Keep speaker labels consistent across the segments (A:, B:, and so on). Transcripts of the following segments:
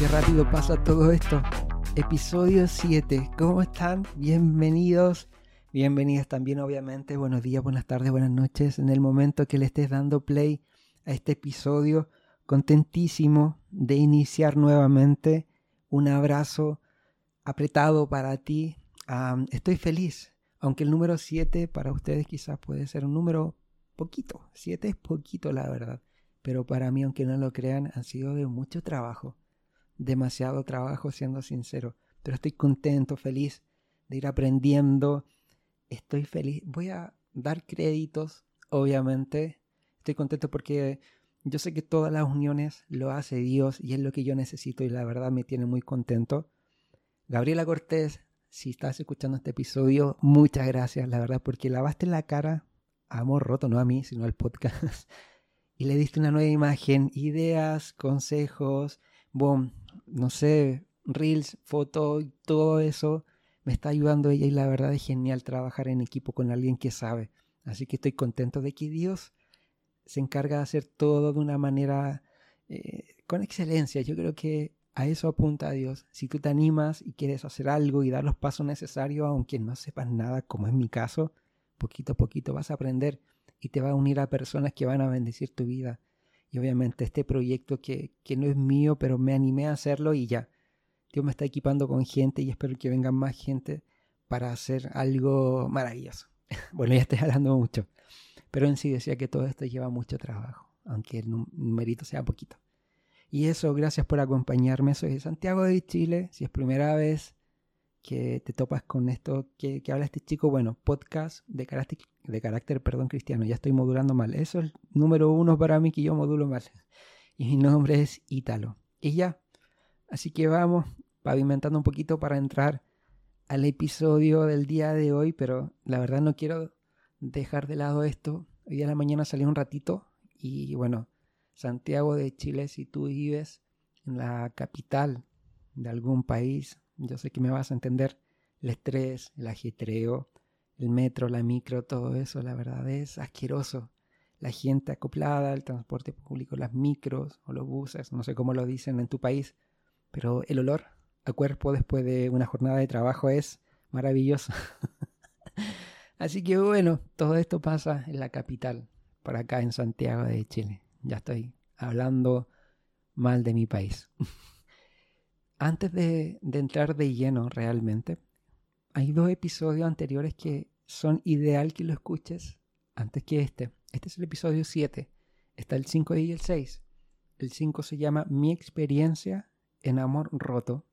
A: qué rápido pasa todo esto. Episodio 7. ¿Cómo están? Bienvenidos. Bienvenidas también, obviamente. Buenos días, buenas tardes, buenas noches. En el momento que le estés dando play a este episodio, contentísimo de iniciar nuevamente. Un abrazo apretado para ti. estoy feliz, aunque el número 7 para ustedes quizás puede ser un número poquito. 7 es poquito, la verdad. Pero para mí, aunque no lo crean, ha sido de mucho trabajo demasiado trabajo, siendo sincero. Pero estoy contento, feliz de ir aprendiendo. Estoy feliz. Voy a dar créditos, obviamente. Estoy contento porque yo sé que todas las uniones lo hace Dios y es lo que yo necesito y la verdad me tiene muy contento. Gabriela Cortés, si estás escuchando este episodio, muchas gracias, la verdad, porque lavaste la cara amor roto, no a mí, sino al podcast. y le diste una nueva imagen, ideas, consejos, boom, no sé, reels, fotos, todo eso me está ayudando ella y la verdad es genial trabajar en equipo con alguien que sabe. Así que estoy contento de que Dios se encarga de hacer todo de una manera eh, con excelencia. Yo creo que a eso apunta Dios. Si tú te animas y quieres hacer algo y dar los pasos necesarios, aunque no sepas nada, como es mi caso, poquito a poquito vas a aprender y te va a unir a personas que van a bendecir tu vida y obviamente este proyecto que, no es mío, pero me animé a hacerlo y ya. Dios me está equipando con gente y espero que vengan más gente para hacer algo maravilloso. bueno, ya estoy hablando mucho. Pero en sí decía que todo esto lleva mucho trabajo, aunque el numerito sea poquito. Y eso, gracias por acompañarme. Soy Santiago de Chile. Si es primera vez que te topas con esto que, habla este chico, bueno, podcast de carácter, de carácter perdón, cristiano, ya estoy modulando mal. Eso es número uno para mí que yo modulo mal. Y mi nombre es Ítalo. Y ya, así que vamos pavimentando un poquito para entrar al episodio del día de hoy, pero la verdad no quiero dejar de lado esto. Hoy de la mañana salí un ratito y bueno, Santiago de Chile, si tú vives en la capital de algún país, yo sé que me vas a entender, el estrés, el ajetreo, el metro, la micro, todo eso, la verdad es asqueroso. La gente acoplada, el transporte público, las micros o los buses, no sé cómo lo dicen en tu país, pero el olor a cuerpo después de una jornada de trabajo es maravilloso. Así que bueno, todo esto pasa en la capital, por acá en Santiago de Chile. Ya estoy hablando mal de mi país. antes de, entrar de lleno realmente, hay dos episodios anteriores que son ideal que lo escuches antes que este. Este es el episodio 7. Está el 5 y el 6. El 5 se llama Mi experiencia en amor roto.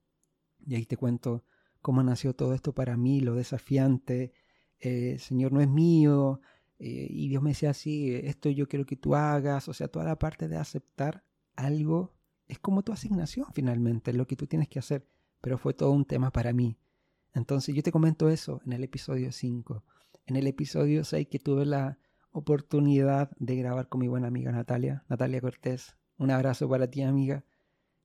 A: Y ahí te cuento cómo nació todo esto para mí, lo desafiante. Eh, Señor no es mío. Eh, y Dios me decía así, esto yo quiero que tú hagas. O sea, toda la parte de aceptar algo es como tu asignación finalmente, lo que tú tienes que hacer, pero fue todo un tema para mí. Entonces yo te comento eso en el episodio 5. En el episodio 6 que tuve la oportunidad de grabar con mi buena amiga Natalia, Natalia Cortés. Un abrazo para ti amiga.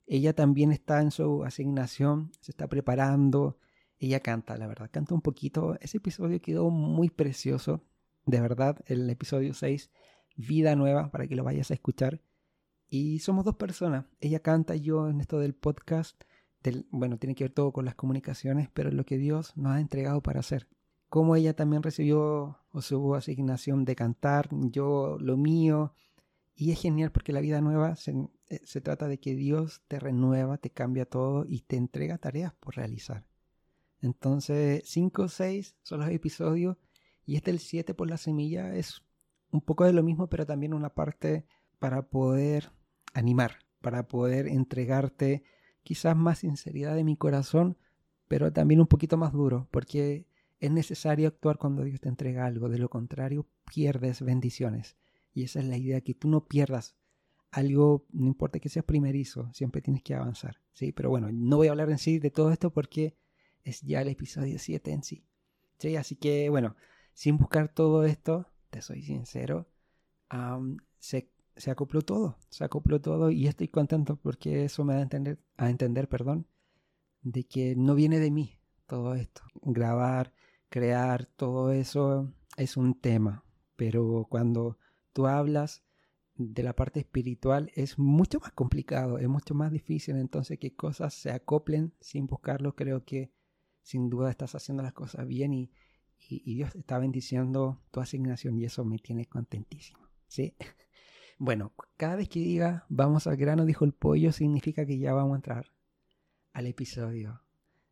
A: Ella también está en su asignación, se está preparando. Ella canta, la verdad, canta un poquito. Ese episodio quedó muy precioso. De verdad, el episodio 6, Vida Nueva, para que lo vayas a escuchar. Y somos dos personas. Ella canta yo en esto del podcast. Del, bueno, tiene que ver todo con las comunicaciones, pero lo que Dios nos ha entregado para hacer. Como ella también recibió o su asignación de cantar, yo lo mío. Y es genial porque la vida nueva se, eh, se trata de que Dios te renueva, te cambia todo y te entrega tareas por realizar. Entonces, 5 o 6 son los episodios y este el 7 por la semilla es un poco de lo mismo, pero también una parte para poder animar, para poder entregarte quizás más sinceridad de mi corazón, pero también un poquito más duro, porque es necesario actuar cuando Dios te entrega algo, de lo contrario pierdes bendiciones. Y esa es la idea, que tú no pierdas algo, no importa que seas primerizo, siempre tienes que avanzar. ¿sí? Pero bueno, no voy a hablar en sí de todo esto porque es ya el episodio 7 en sí. ¿sí? Así que bueno, sin buscar todo esto, te soy sincero, sé se acopló todo, se acopló todo y estoy contento porque eso me da a entender, a entender, perdón, de que no viene de mí todo esto. Grabar, crear, todo eso es un tema, pero cuando tú hablas de la parte espiritual es mucho más complicado, es mucho más difícil. Entonces, que cosas se acoplen sin buscarlo, creo que sin duda estás haciendo las cosas bien y, y, Dios está bendiciendo tu asignación y eso me tiene contentísimo. ¿sí? Bueno, cada vez que diga vamos al grano, dijo el pollo, significa que ya vamos a entrar al episodio.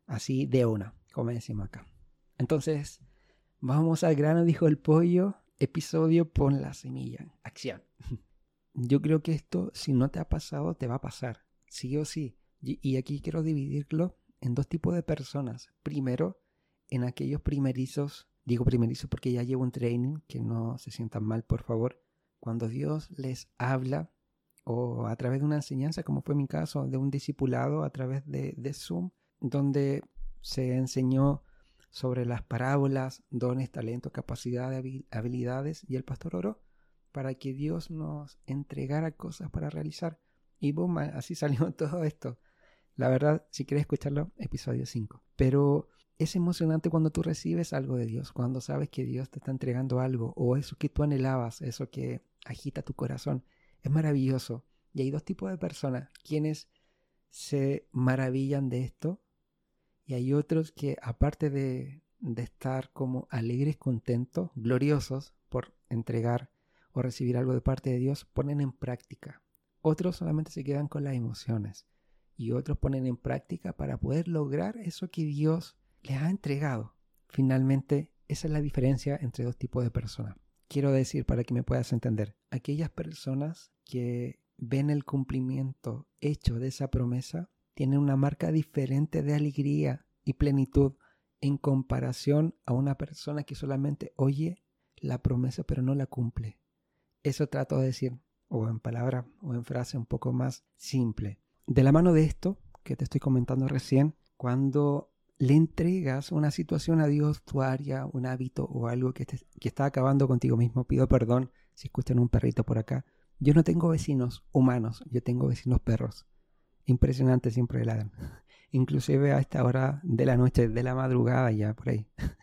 A: Así de una, como decimos acá. Entonces, vamos al grano, dijo el pollo, episodio pon la semilla. Acción. Yo creo que esto, si no te ha pasado, te va a pasar. Sí o sí. Y aquí quiero dividirlo en dos tipos de personas. Primero, en aquellos primerizos, digo primerizos porque ya llevo un training, que no se sientan mal, por favor. Cuando Dios les habla, o a través de una enseñanza, como fue mi caso, de un discipulado a través de, Zoom, donde se enseñó sobre las parábolas, dones, talentos, capacidades, habilidades, y el pastor oró para que Dios nos entregara cosas para realizar. Y boom, así salió todo esto. La verdad, si quieres escucharlo, episodio 5. Pero es emocionante cuando tú recibes algo de Dios, cuando sabes que Dios te está entregando algo o eso que tú anhelabas, eso que agita tu corazón. Es maravilloso. Y hay dos tipos de personas, quienes se maravillan de esto y hay otros que aparte de, de estar como alegres, contentos, gloriosos por entregar o recibir algo de parte de Dios, ponen en práctica. Otros solamente se quedan con las emociones y otros ponen en práctica para poder lograr eso que Dios les ha entregado. Finalmente, esa es la diferencia entre dos tipos de personas. Quiero decir, para que me puedas entender, aquellas personas que ven el cumplimiento hecho de esa promesa tienen una marca diferente de alegría y plenitud en comparación a una persona que solamente oye la promesa pero no la cumple. Eso trato de decir, o en palabra o en frase un poco más simple. De la mano de esto que te estoy comentando recién, cuando le entregas una situación a Dios, tu área, un hábito o algo que, que está acabando contigo mismo, pido perdón si escuchan un perrito por acá. Yo no tengo vecinos humanos, yo tengo vecinos perros. Impresionante, siempre ladran. Inclusive a esta hora de la noche, de la madrugada ya, por ahí.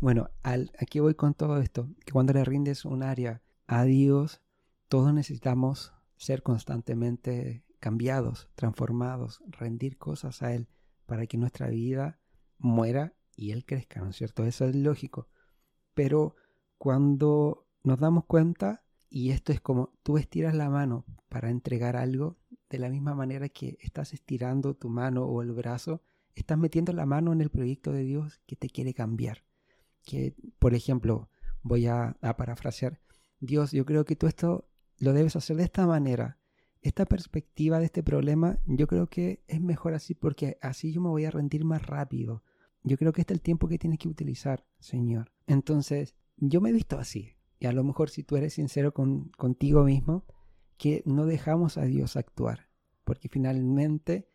A: Bueno, al, aquí voy con todo esto, que cuando le rindes un área a Dios, todos necesitamos ser constantemente cambiados, transformados, rendir cosas a Él para que nuestra vida muera y él crezca, ¿no es cierto? Eso es lógico. Pero cuando nos damos cuenta, y esto es como tú estiras la mano para entregar algo, de la misma manera que estás estirando tu mano o el brazo, estás metiendo la mano en el proyecto de Dios que te quiere cambiar. Que, por ejemplo, voy a, parafrasear, Dios, yo creo que tú esto lo debes hacer de esta manera. Esta perspectiva de este problema, yo creo que es mejor así porque así yo me voy a rendir más rápido. Yo creo que este es el tiempo que tienes que utilizar, Señor. Entonces, yo me he visto así. Y a lo mejor si tú eres sincero con, contigo mismo, que no dejamos a Dios actuar. Porque finalmente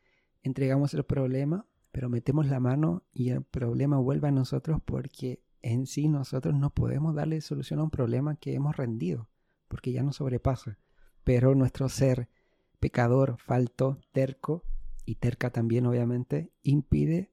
A: entregamos el problema, pero metemos la mano y el problema vuelve a nosotros porque en sí nosotros no podemos darle solución a un problema que hemos rendido, porque ya nos sobrepasa. Pero nuestro ser pecador, falto, terco, y terca también obviamente, impide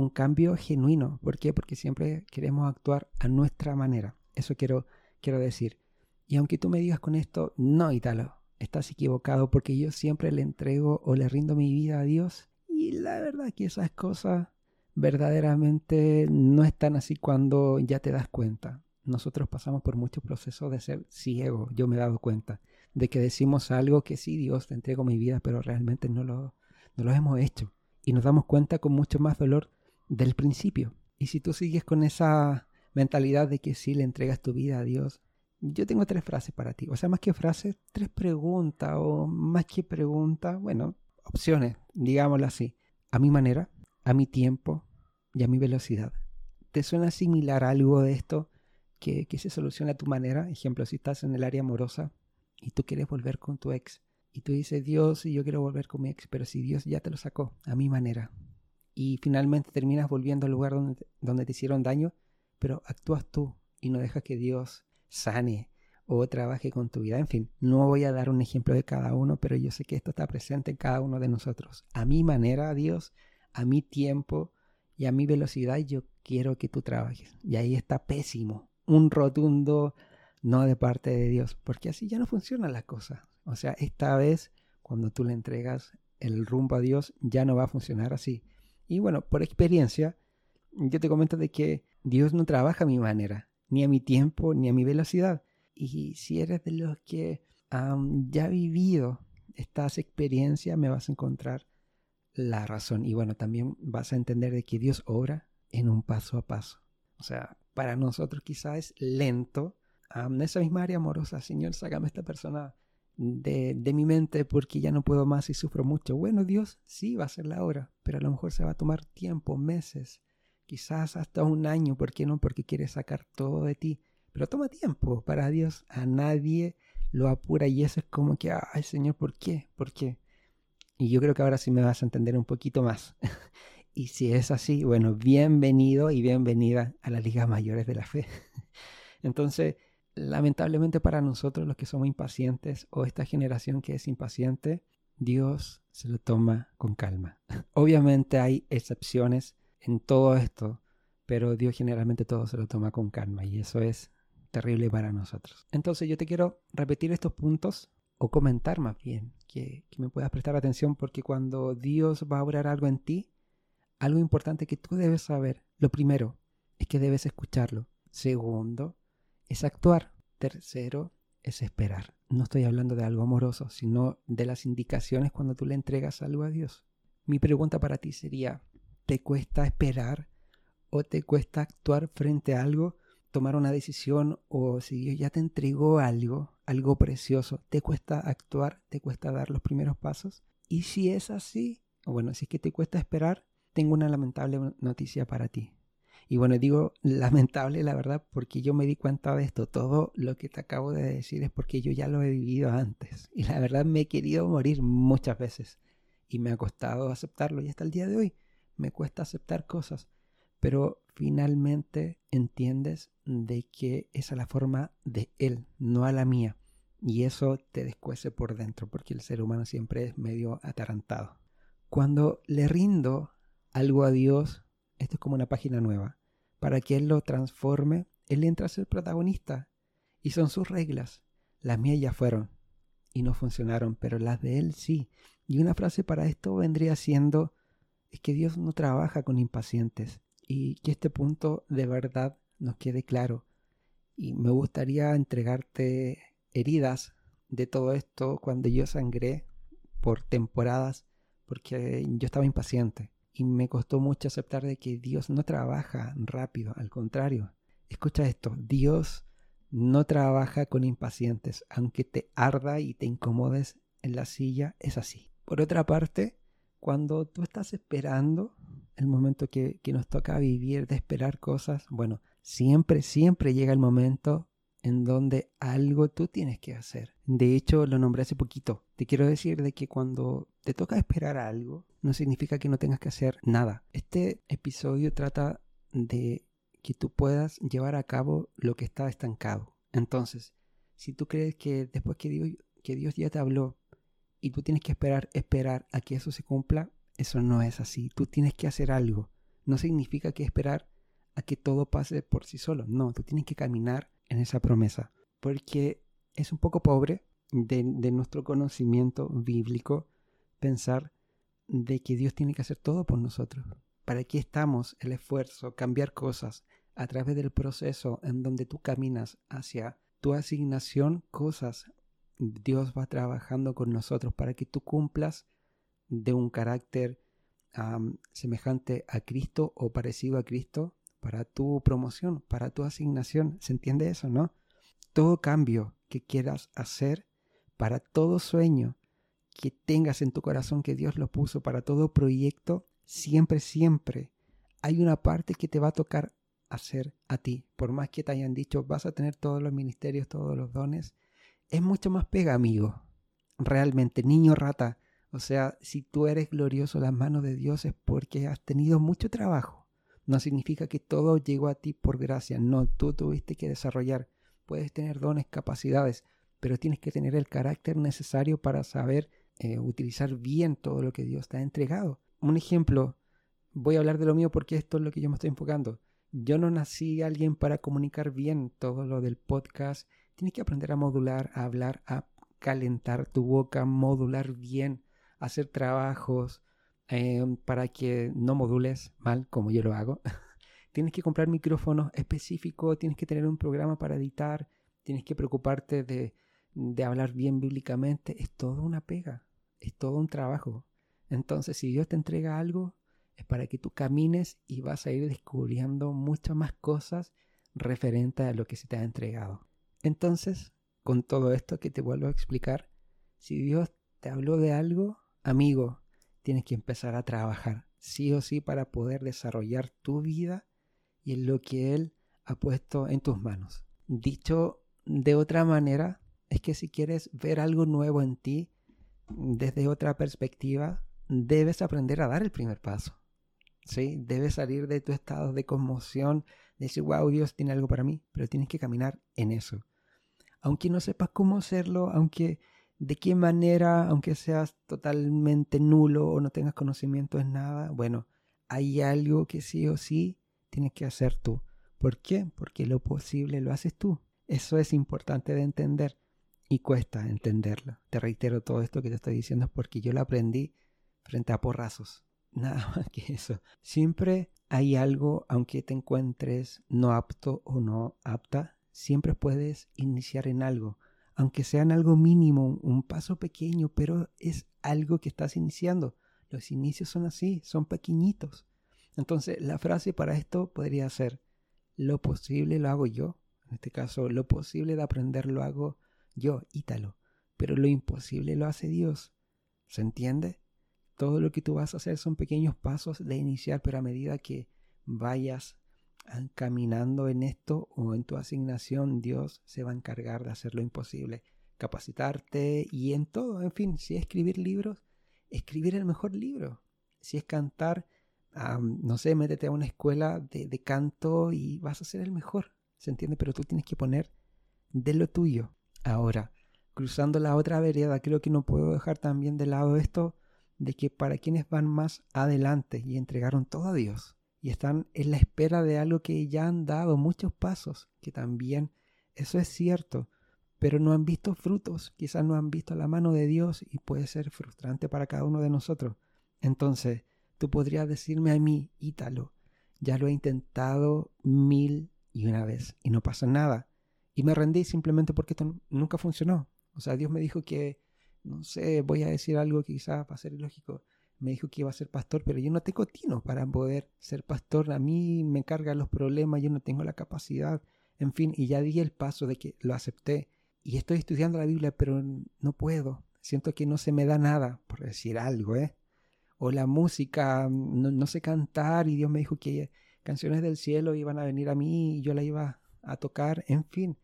A: un cambio genuino. ¿Por qué? Porque siempre queremos actuar a nuestra manera. Eso quiero, quiero decir. Y aunque tú me digas con esto, no, Italo, estás equivocado porque yo siempre le entrego o le rindo mi vida a Dios. Y la verdad que esas cosas verdaderamente no están así cuando ya te das cuenta. Nosotros pasamos por muchos procesos de ser ciego, yo me he dado cuenta, de que decimos algo que sí, Dios, te entrego mi vida, pero realmente no lo, no lo hemos hecho. Y nos damos cuenta con mucho más dolor del principio. Y si tú sigues con esa mentalidad de que sí le entregas tu vida a Dios, yo tengo tres frases para ti. O sea, más que frases, tres preguntas o más que preguntas, bueno, opciones, digámoslo así. A mi manera, a mi tiempo y a mi velocidad. ¿Te suena similar algo de esto que, que se soluciona a tu manera? Ejemplo, si estás en el área amorosa y tú quieres volver con tu ex y tú dices, Dios, yo quiero volver con mi ex, pero si Dios ya te lo sacó, a mi manera, y finalmente terminas volviendo al lugar donde, donde te hicieron daño, pero actúas tú y no dejas que Dios sane o trabaje con tu vida. En fin, no voy a dar un ejemplo de cada uno, pero yo sé que esto está presente en cada uno de nosotros. A mi manera, Dios, a mi tiempo y a mi velocidad, yo quiero que tú trabajes. Y ahí está pésimo, un rotundo no de parte de Dios, porque así ya no funcionan las cosas. O sea, esta vez, cuando tú le entregas el rumbo a Dios, ya no va a funcionar así. Y bueno, por experiencia, yo te comento de que Dios no trabaja a mi manera, ni a mi tiempo, ni a mi velocidad. Y si eres de los que han ya vivido estas experiencias, me vas a encontrar la razón. Y bueno, también vas a entender de que Dios obra en un paso a paso. O sea, para nosotros quizás es lento. en esa misma área amorosa, Señor, sácame esta persona de, de, mi mente porque ya no puedo más y sufro mucho. Bueno, Dios sí va a ser la hora, pero a lo mejor se va a tomar tiempo, meses, quizás hasta un año. ¿Por qué no? Porque quiere sacar todo de ti. Pero toma tiempo. Para Dios a nadie lo apura y eso es como que, ay Señor, ¿por qué? ¿Por qué? Y yo creo que ahora sí me vas a entender un poquito más. y si es así, bueno, bienvenido y bienvenida a las ligas mayores de la fe. Entonces, lamentablemente para nosotros los que somos impacientes o esta generación que es impaciente, Dios se lo toma con calma. Obviamente hay excepciones en todo esto, pero Dios generalmente todo se lo toma con calma y eso es terrible para nosotros. Entonces yo te quiero repetir estos puntos o comentar más bien, que, me puedas prestar atención porque cuando Dios va a obrar algo en ti, algo importante que tú debes saber, lo primero es que debes escucharlo. Segundo, es actuar. Tercero, es esperar. No estoy hablando de algo amoroso, sino de las indicaciones cuando tú le entregas algo a Dios. Mi pregunta para ti sería, ¿te cuesta esperar o te cuesta actuar frente a algo tomar una decisión o si Dios ya te entregó algo, algo precioso, ¿te cuesta actuar? ¿Te cuesta dar los primeros pasos? Y si es así, bueno, si es que te cuesta esperar, tengo una lamentable noticia para ti. Y bueno, digo lamentable la verdad porque yo me di cuenta de esto. Todo lo que te acabo de decir es porque yo ya lo he vivido antes. Y la verdad me he querido morir muchas veces. Y me ha costado aceptarlo. Y hasta el día de hoy me cuesta aceptar cosas pero finalmente entiendes de que esa es la forma de Él, no a la mía. Y eso te descuece por dentro, porque el ser humano siempre es medio atarantado. Cuando le rindo algo a Dios, esto es como una página nueva. Para que Él lo transforme, Él entra a ser protagonista. Y son sus reglas. Las mías ya fueron y no funcionaron, pero las de Él sí. Y una frase para esto vendría siendo, es que Dios no trabaja con impacientes y que este punto de verdad nos quede claro. Y me gustaría entregarte heridas de todo esto cuando yo sangré por temporadas porque yo estaba impaciente y me costó mucho aceptar de que Dios no trabaja rápido, al contrario. Escucha esto, Dios no trabaja con impacientes, aunque te arda y te incomodes en la silla, es así. Por otra parte, cuando tú estás esperando el momento que, nos toca vivir, de esperar cosas, bueno, siempre, siempre llega el momento en donde algo tú tienes que hacer. De hecho, lo nombré hace poquito. Te quiero decir de que cuando te toca esperar algo, no significa que no tengas que hacer nada. Este episodio trata de que tú puedas llevar a cabo lo que está estancado. Entonces, si tú crees que después que Dios, que Dios ya te habló y tú tienes que esperar, esperar a que eso se cumpla, eso no es así. Tú tienes que hacer algo. No significa que esperar a que todo pase por sí solo. No, tú tienes que caminar en esa promesa. Porque es un poco pobre de, nuestro conocimiento bíblico pensar de que Dios tiene que hacer todo por nosotros. ¿Para qué estamos el esfuerzo, cambiar cosas a través del proceso en donde tú caminas hacia tu asignación, cosas? Dios va trabajando con nosotros para que tú cumplas de un carácter semejante a Cristo o parecido a Cristo para tu promoción, para tu asignación. ¿Se entiende eso, no? Todo cambio que quieras hacer, para todo sueño que tengas en tu corazón que Dios lo puso, para todo proyecto, siempre, siempre hay una parte que te va a tocar hacer a ti. Por más que te hayan dicho, vas a tener todos los ministerios, todos los dones, es mucho más pega, amigo. Realmente, niño rata, o sea, si tú eres glorioso las manos de Dios es porque has tenido mucho trabajo. No significa que todo llegó a ti por gracia. No, tú tuviste que desarrollar. Puedes tener dones, capacidades, pero tienes que tener el carácter necesario para saber eh, utilizar bien todo lo que Dios te ha entregado. Un ejemplo, voy a hablar de lo mío porque esto es lo que yo me estoy enfocando. Yo no nací alguien para comunicar bien todo lo del podcast. Tienes que aprender a modular, a hablar, a calentar tu boca, modular bien, hacer trabajos eh, para que no modules mal como yo lo hago. tienes que comprar micrófonos específicos, tienes que tener un programa para editar, tienes que preocuparte de, de hablar bien bíblicamente. Es todo una pega, es todo un trabajo. Entonces, si Dios te entrega algo, es para que tú camines y vas a ir descubriendo muchas más cosas referentes a lo que se te ha entregado. Entonces, con todo esto que te vuelvo a explicar, si Dios te habló de algo, amigo, tienes que empezar a trabajar, sí o sí, para poder desarrollar tu vida y en lo que Él ha puesto en tus manos. Dicho de otra manera, es que si quieres ver algo nuevo en ti desde otra perspectiva, debes aprender a dar el primer paso. ¿sí? Debes salir de tu estado de conmoción, de decir, wow, Dios tiene algo para mí, pero tienes que caminar en eso. Aunque no sepas cómo hacerlo, aunque de qué manera, aunque seas totalmente nulo o no tengas conocimiento en nada, bueno, hay algo que sí o sí tienes que hacer tú. ¿Por qué? Porque lo posible lo haces tú. Eso es importante de entender y cuesta entenderlo. Te reitero todo esto que te estoy diciendo porque yo lo aprendí frente a porrazos. Nada más que eso. Siempre hay algo, aunque te encuentres no apto o no apta, siempre puedes iniciar en algo. Aunque sea en algo mínimo, un paso pequeño, pero es algo que estás iniciando. Los inicios son así, son pequeñitos. Entonces, la frase para esto podría ser, lo posible lo hago yo. En este caso, lo posible de aprender lo hago yo, Ítalo. Pero lo imposible lo hace Dios. ¿Se entiende? Todo lo que tú vas a hacer son pequeños pasos de iniciar, pero a medida que vayas caminando en esto o en tu asignación, Dios se va a encargar de hacer lo imposible, capacitarte y en todo, en fin, si es escribir libros, escribir el mejor libro. Si es cantar, no sé, métete a una escuela de, de canto y vas a ser el mejor, ¿se entiende? Pero tú tienes que poner de lo tuyo. Ahora, cruzando la otra vereda, creo que no puedo dejar también de lado esto de que para quienes van más adelante y entregaron todo a Dios y están en la espera de algo que ya han dado muchos pasos, que también eso es cierto, pero no han visto frutos, quizás no han visto la mano de Dios y puede ser frustrante para cada uno de nosotros. Entonces, tú podrías decirme a mí, Ítalo, ya lo he intentado mil y una vez y no pasa nada. Y me rendí simplemente porque esto nunca funcionó. O sea, Dios me dijo que no sé, voy a decir algo que quizás va a ser ilógico. Me dijo que iba a ser pastor, pero yo no tengo tino para poder ser pastor. A mí me encargan los problemas, yo no tengo la capacidad. En fin, y ya di el paso de que lo acepté. Y estoy estudiando la Biblia, pero no puedo. Siento que no se me da nada, por decir algo, ¿eh? O la música, no, no sé cantar y Dios me dijo que canciones del cielo iban a venir a mí y yo la iba a tocar. En fin,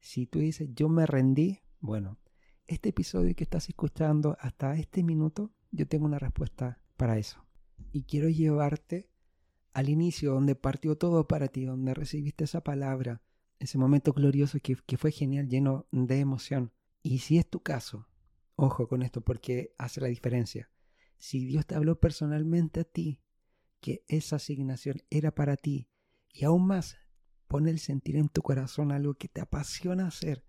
A: si tú dices yo me rendí, bueno, este episodio que estás escuchando hasta este minuto, yo tengo una respuesta para eso. Y quiero llevarte al inicio donde partió todo para ti, donde recibiste esa palabra, ese momento glorioso que, que fue genial, lleno de emoción. Y si es tu caso, ojo con esto porque hace la diferencia. Si Dios te habló personalmente a ti, que esa asignación era para ti, y aún más, pone el sentir en tu corazón algo que te apasiona hacer,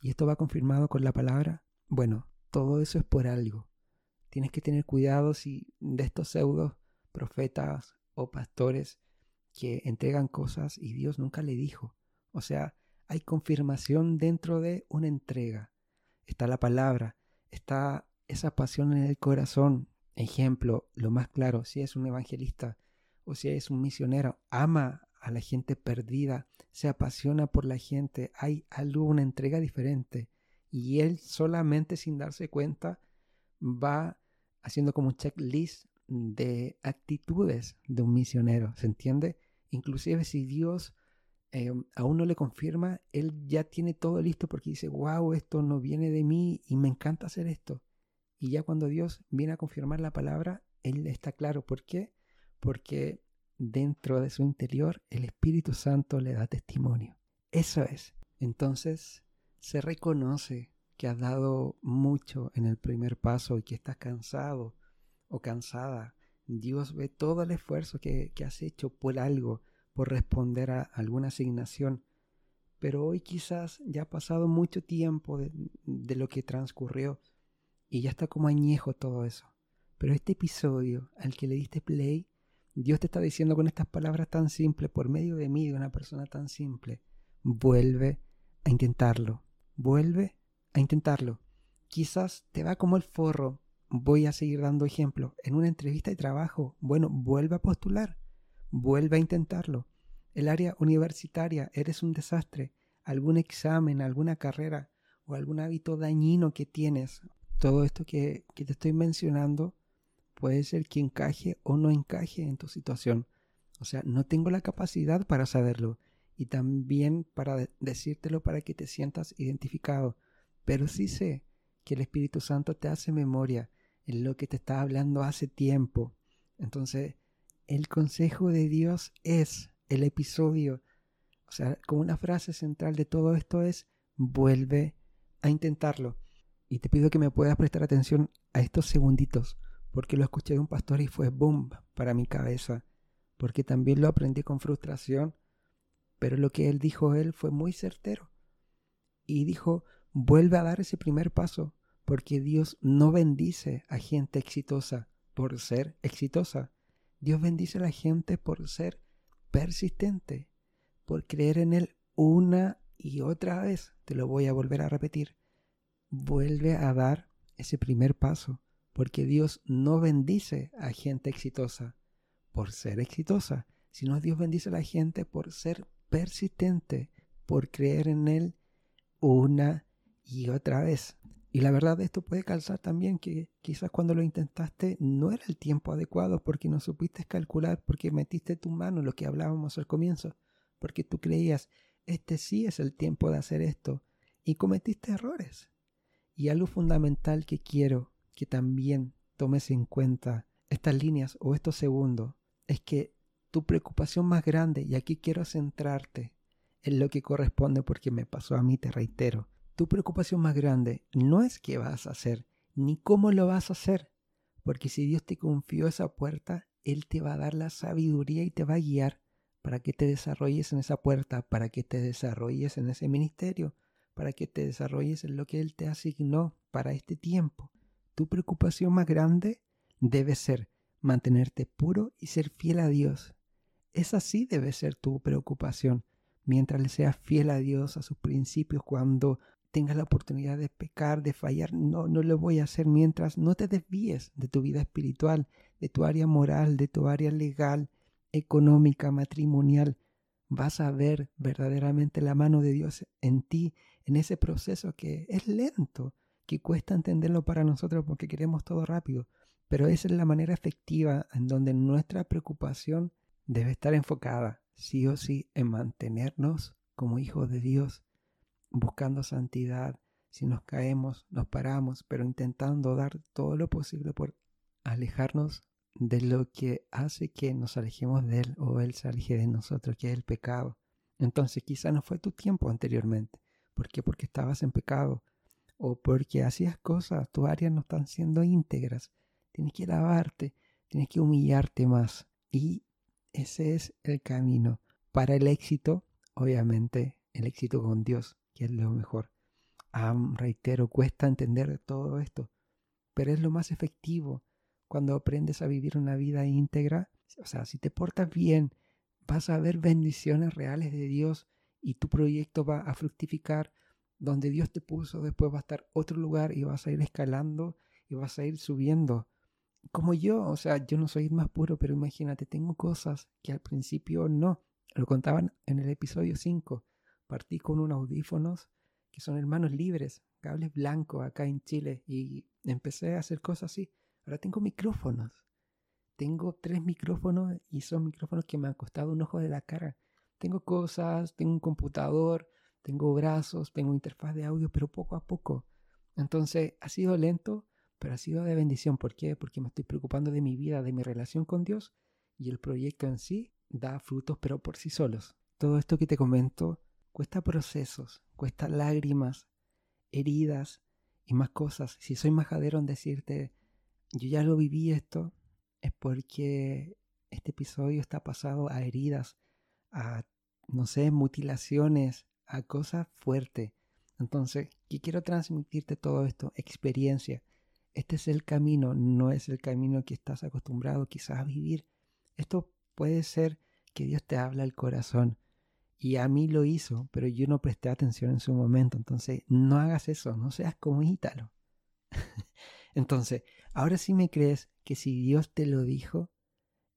A: y esto va confirmado con la palabra, bueno, todo eso es por algo. Tienes que tener cuidado si de estos pseudos profetas o pastores que entregan cosas y Dios nunca le dijo. O sea, hay confirmación dentro de una entrega. Está la palabra, está esa pasión en el corazón. Ejemplo, lo más claro, si es un evangelista o si es un misionero, ama a la gente perdida, se apasiona por la gente, hay algo, una entrega diferente. Y él solamente sin darse cuenta va haciendo como un checklist de actitudes de un misionero, ¿se entiende? Inclusive si Dios eh, aún no le confirma, él ya tiene todo listo porque dice, wow, esto no viene de mí y me encanta hacer esto. Y ya cuando Dios viene a confirmar la palabra, él está claro. ¿Por qué? Porque dentro de su interior, el Espíritu Santo le da testimonio. Eso es. Entonces se reconoce que has dado mucho en el primer paso y que estás cansado o cansada. Dios ve todo el esfuerzo que, has hecho por algo, por responder a alguna asignación. pero hoy quizás ya ha pasado mucho tiempo de, de lo que transcurrió y ya está como añejo todo eso. Pero este episodio al que le diste play, Dios te está diciendo con estas palabras tan simples, por medio de mí, de una persona tan simple, vuelve a intentarlo, vuelve a intentarlo. Quizás te va como el forro, voy a seguir dando ejemplo. En una entrevista de trabajo, bueno, vuelve a postular, vuelve a intentarlo. El área universitaria, eres un desastre. Algún examen, alguna carrera o algún hábito dañino que tienes. Todo esto que, que te estoy mencionando puede ser que encaje o no encaje en tu situación. O sea, no tengo la capacidad para saberlo y también para decírtelo para que te sientas identificado. Pero sí sé que el Espíritu Santo te hace memoria en lo que te está hablando hace tiempo. Entonces, el consejo de Dios es el episodio. O sea, como una frase central de todo esto es, vuelve a intentarlo. Y te pido que me puedas prestar atención a estos segunditos porque lo escuché de un pastor y fue boom para mi cabeza, porque también lo aprendí con frustración, pero lo que él dijo él fue muy certero. Y dijo, vuelve a dar ese primer paso, porque Dios no bendice a gente exitosa por ser exitosa. Dios bendice a la gente por ser persistente, por creer en Él una y otra vez. Te lo voy a volver a repetir. Vuelve a dar ese primer paso porque Dios no bendice a gente exitosa por ser exitosa, sino Dios bendice a la gente por ser persistente, por creer en Él una y otra vez. Y la verdad esto puede calzar también que quizás cuando lo intentaste no era el tiempo adecuado porque no supiste calcular, porque metiste tu mano, lo que hablábamos al comienzo, porque tú creías, este sí es el tiempo de hacer esto, y cometiste errores. Y algo fundamental que quiero que también tomes en cuenta estas líneas o estos segundos es que tu preocupación más grande, y aquí quiero centrarte en lo que corresponde porque me pasó a mí, te reitero, tu preocupación más grande no es qué vas a hacer, ni cómo lo vas a hacer, porque si Dios te confió esa puerta, Él te va a dar la sabiduría y te va a guiar para que te desarrolles en esa puerta, para que te desarrolles en ese ministerio, para que te desarrolles en lo que Él te asignó para este tiempo tu preocupación más grande debe ser mantenerte puro y ser fiel a Dios. Esa así debe ser tu preocupación. Mientras le seas fiel a Dios, a sus principios, cuando tengas la oportunidad de pecar, de fallar, no, no lo voy a hacer mientras no te desvíes de tu vida espiritual, de tu área moral, de tu área legal, económica, matrimonial. Vas a ver verdaderamente la mano de Dios en ti, en ese proceso que es lento, que cuesta entenderlo para nosotros porque queremos todo rápido, pero esa es la manera efectiva en donde nuestra preocupación debe estar enfocada, sí o sí, en mantenernos como hijos de Dios, buscando santidad. Si nos caemos, nos paramos, pero intentando dar todo lo posible por alejarnos de lo que hace que nos alejemos de Él o Él se aleje de nosotros, que es el pecado. Entonces quizá no fue tu tiempo anteriormente. ¿Por qué? Porque estabas en pecado o porque hacías cosas, tus áreas no están siendo íntegras. Tienes que lavarte, tienes que humillarte más. Y ese es el camino para el éxito, obviamente, el éxito con Dios, es lo mejor. reitero, cuesta entender todo esto, pero es lo más efectivo cuando aprendes a vivir una vida íntegra. O sea, si te portas bien, vas a ver bendiciones reales de Dios y tu proyecto va a fructificar donde Dios te puso, después va a estar otro lugar y vas a ir escalando y vas a ir subiendo. Como yo, o sea, yo no soy más puro, pero imagínate, tengo cosas que al principio no. Lo contaban en el episodio 5. Partí con unos audífonos que son hermanos libres, cables blancos acá en Chile y empecé a hacer cosas así. Ahora tengo micrófonos. Tengo tres micrófonos y son micrófonos que me han costado un ojo de la cara. Tengo cosas, tengo un computador, tengo brazos, tengo interfaz de audio, pero poco a poco. Entonces ha sido lento, pero ha sido de bendición. ¿Por qué? Porque me estoy preocupando de mi vida, de mi relación con Dios y el proyecto en sí da frutos, pero por sí solos. Todo esto que te comento cuesta procesos, cuesta lágrimas, heridas y más cosas. Si soy majadero en decirte, yo ya lo viví esto, es porque este episodio está pasado a heridas, a, no sé, mutilaciones, a cosas fuertes. Entonces, ¿qué quiero transmitirte todo esto? Experiencia. Este es el camino, no es el camino que estás acostumbrado quizás a vivir. Esto puede ser que Dios te habla al corazón. Y a mí lo hizo, pero yo no presté atención en su momento. Entonces, no hagas eso, no seas como Ítalo. Entonces, ahora sí me crees que si Dios te lo dijo,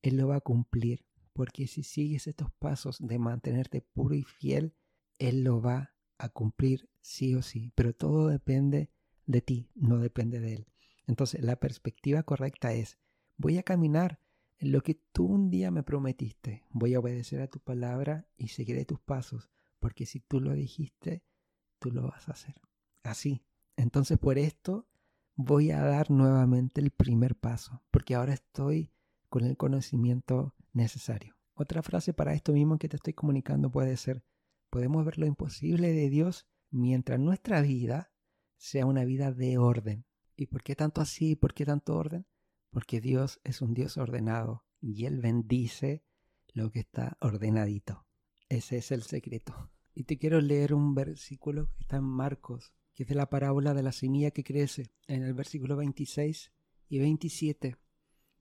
A: Él lo va a cumplir. Porque si sigues estos pasos de mantenerte puro y fiel, Él lo va a cumplir sí o sí. Pero todo depende de ti, no depende de Él. Entonces, la perspectiva correcta es, voy a caminar lo que tú un día me prometiste. Voy a obedecer a tu palabra y seguiré tus pasos, porque si tú lo dijiste, tú lo vas a hacer. Así. Entonces, por esto voy a dar nuevamente el primer paso, porque ahora estoy con el conocimiento necesario. Otra frase para esto mismo que te estoy comunicando puede ser, podemos ver lo imposible de Dios mientras nuestra vida sea una vida de orden. ¿Y por qué tanto así? ¿Por qué tanto orden? Porque Dios es un Dios ordenado y Él bendice lo que está ordenadito. Ese es el secreto. Y te quiero leer un versículo que está en Marcos que es de la parábola de la semilla que crece. En el versículo 26 y 27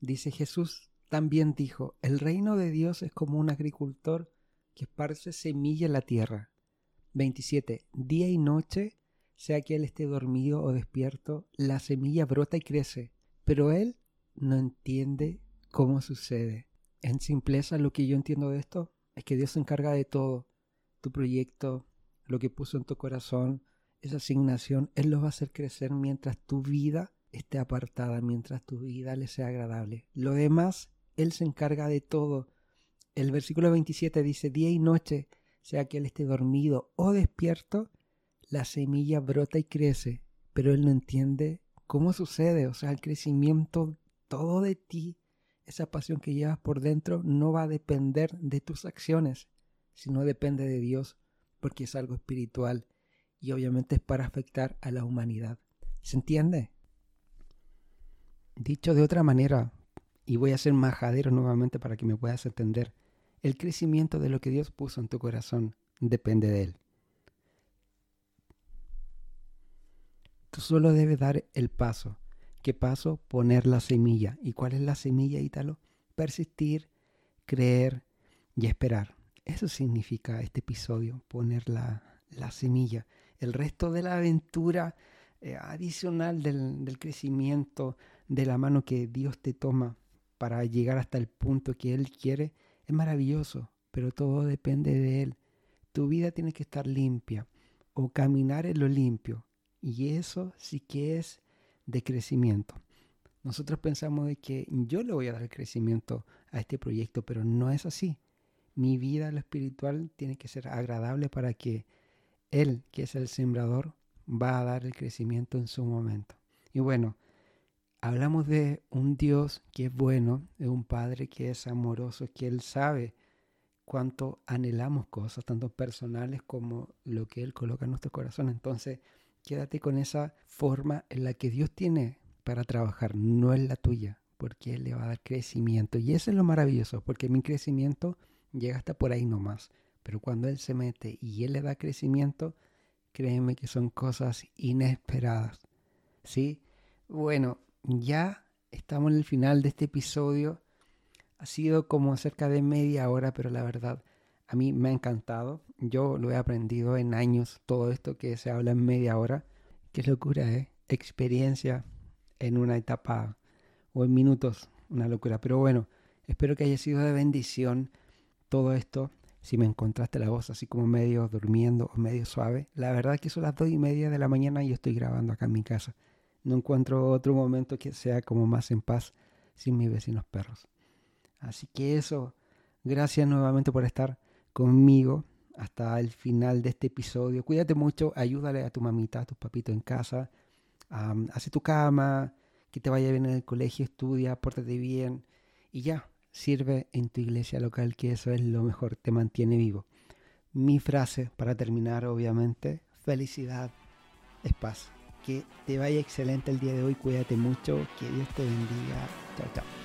A: dice Jesús también dijo, el reino de Dios es como un agricultor que esparce semilla en la tierra. 27. Día y noche, sea que él esté dormido o despierto, la semilla brota y crece, pero él no entiende cómo sucede. En simpleza, lo que yo entiendo de esto es que Dios se encarga de todo. Tu proyecto, lo que puso en tu corazón, esa asignación, Él lo va a hacer crecer mientras tu vida esté apartada, mientras tu vida le sea agradable. Lo demás, Él se encarga de todo. El versículo 27 dice, día y noche, sea que Él esté dormido o despierto, la semilla brota y crece, pero Él no entiende cómo sucede, o sea, el crecimiento todo de ti, esa pasión que llevas por dentro, no va a depender de tus acciones, sino depende de Dios, porque es algo espiritual y obviamente es para afectar a la humanidad. ¿Se entiende? Dicho de otra manera, y voy a ser majadero nuevamente para que me puedas entender, el crecimiento de lo que Dios puso en tu corazón depende de Él. Tú solo debes dar el paso. ¿Qué paso? Poner la semilla. ¿Y cuál es la semilla, Ítalo? Persistir, creer y esperar. Eso significa este episodio, poner la, la semilla el resto de la aventura eh, adicional del, del crecimiento, de la mano que Dios te toma para llegar hasta el punto que Él quiere, es maravilloso, pero todo depende de Él. Tu vida tiene que estar limpia o caminar en lo limpio. Y eso sí que es de crecimiento. Nosotros pensamos de que yo le voy a dar crecimiento a este proyecto, pero no es así. Mi vida, lo espiritual, tiene que ser agradable para que él, que es el sembrador, va a dar el crecimiento en su momento. Y bueno, hablamos de un Dios que es bueno, de un Padre que es amoroso, que Él sabe cuánto anhelamos cosas, tanto personales como lo que Él coloca en nuestro corazón. Entonces, quédate con esa forma en la que Dios tiene para trabajar, no es la tuya, porque Él le va a dar crecimiento. Y eso es lo maravilloso, porque mi crecimiento llega hasta por ahí nomás. Pero cuando Él se mete y Él le da crecimiento, créeme que son cosas inesperadas. ¿Sí? Bueno, ya estamos en el final de este episodio. Ha sido como cerca de media hora, pero la verdad a mí me ha encantado. Yo lo he aprendido en años, todo esto que se habla en media hora. Qué locura, ¿eh? Experiencia en una etapa o en minutos, una locura. Pero bueno, espero que haya sido de bendición todo esto si me encontraste la voz así como medio durmiendo o medio suave, la verdad que son las dos y media de la mañana y yo estoy grabando acá en mi casa. No encuentro otro momento que sea como más en paz sin mis vecinos perros. Así que eso, gracias nuevamente por estar conmigo hasta el final de este episodio. Cuídate mucho, ayúdale a tu mamita, a tus papitos en casa, hace tu cama, que te vaya bien en el colegio, estudia, pórtate bien y ya, sirve en tu iglesia local, que eso es lo mejor, te mantiene vivo. Mi frase para terminar, obviamente, felicidad es paz. Que te vaya excelente el día de hoy, cuídate mucho, que Dios te bendiga. Chao, chao.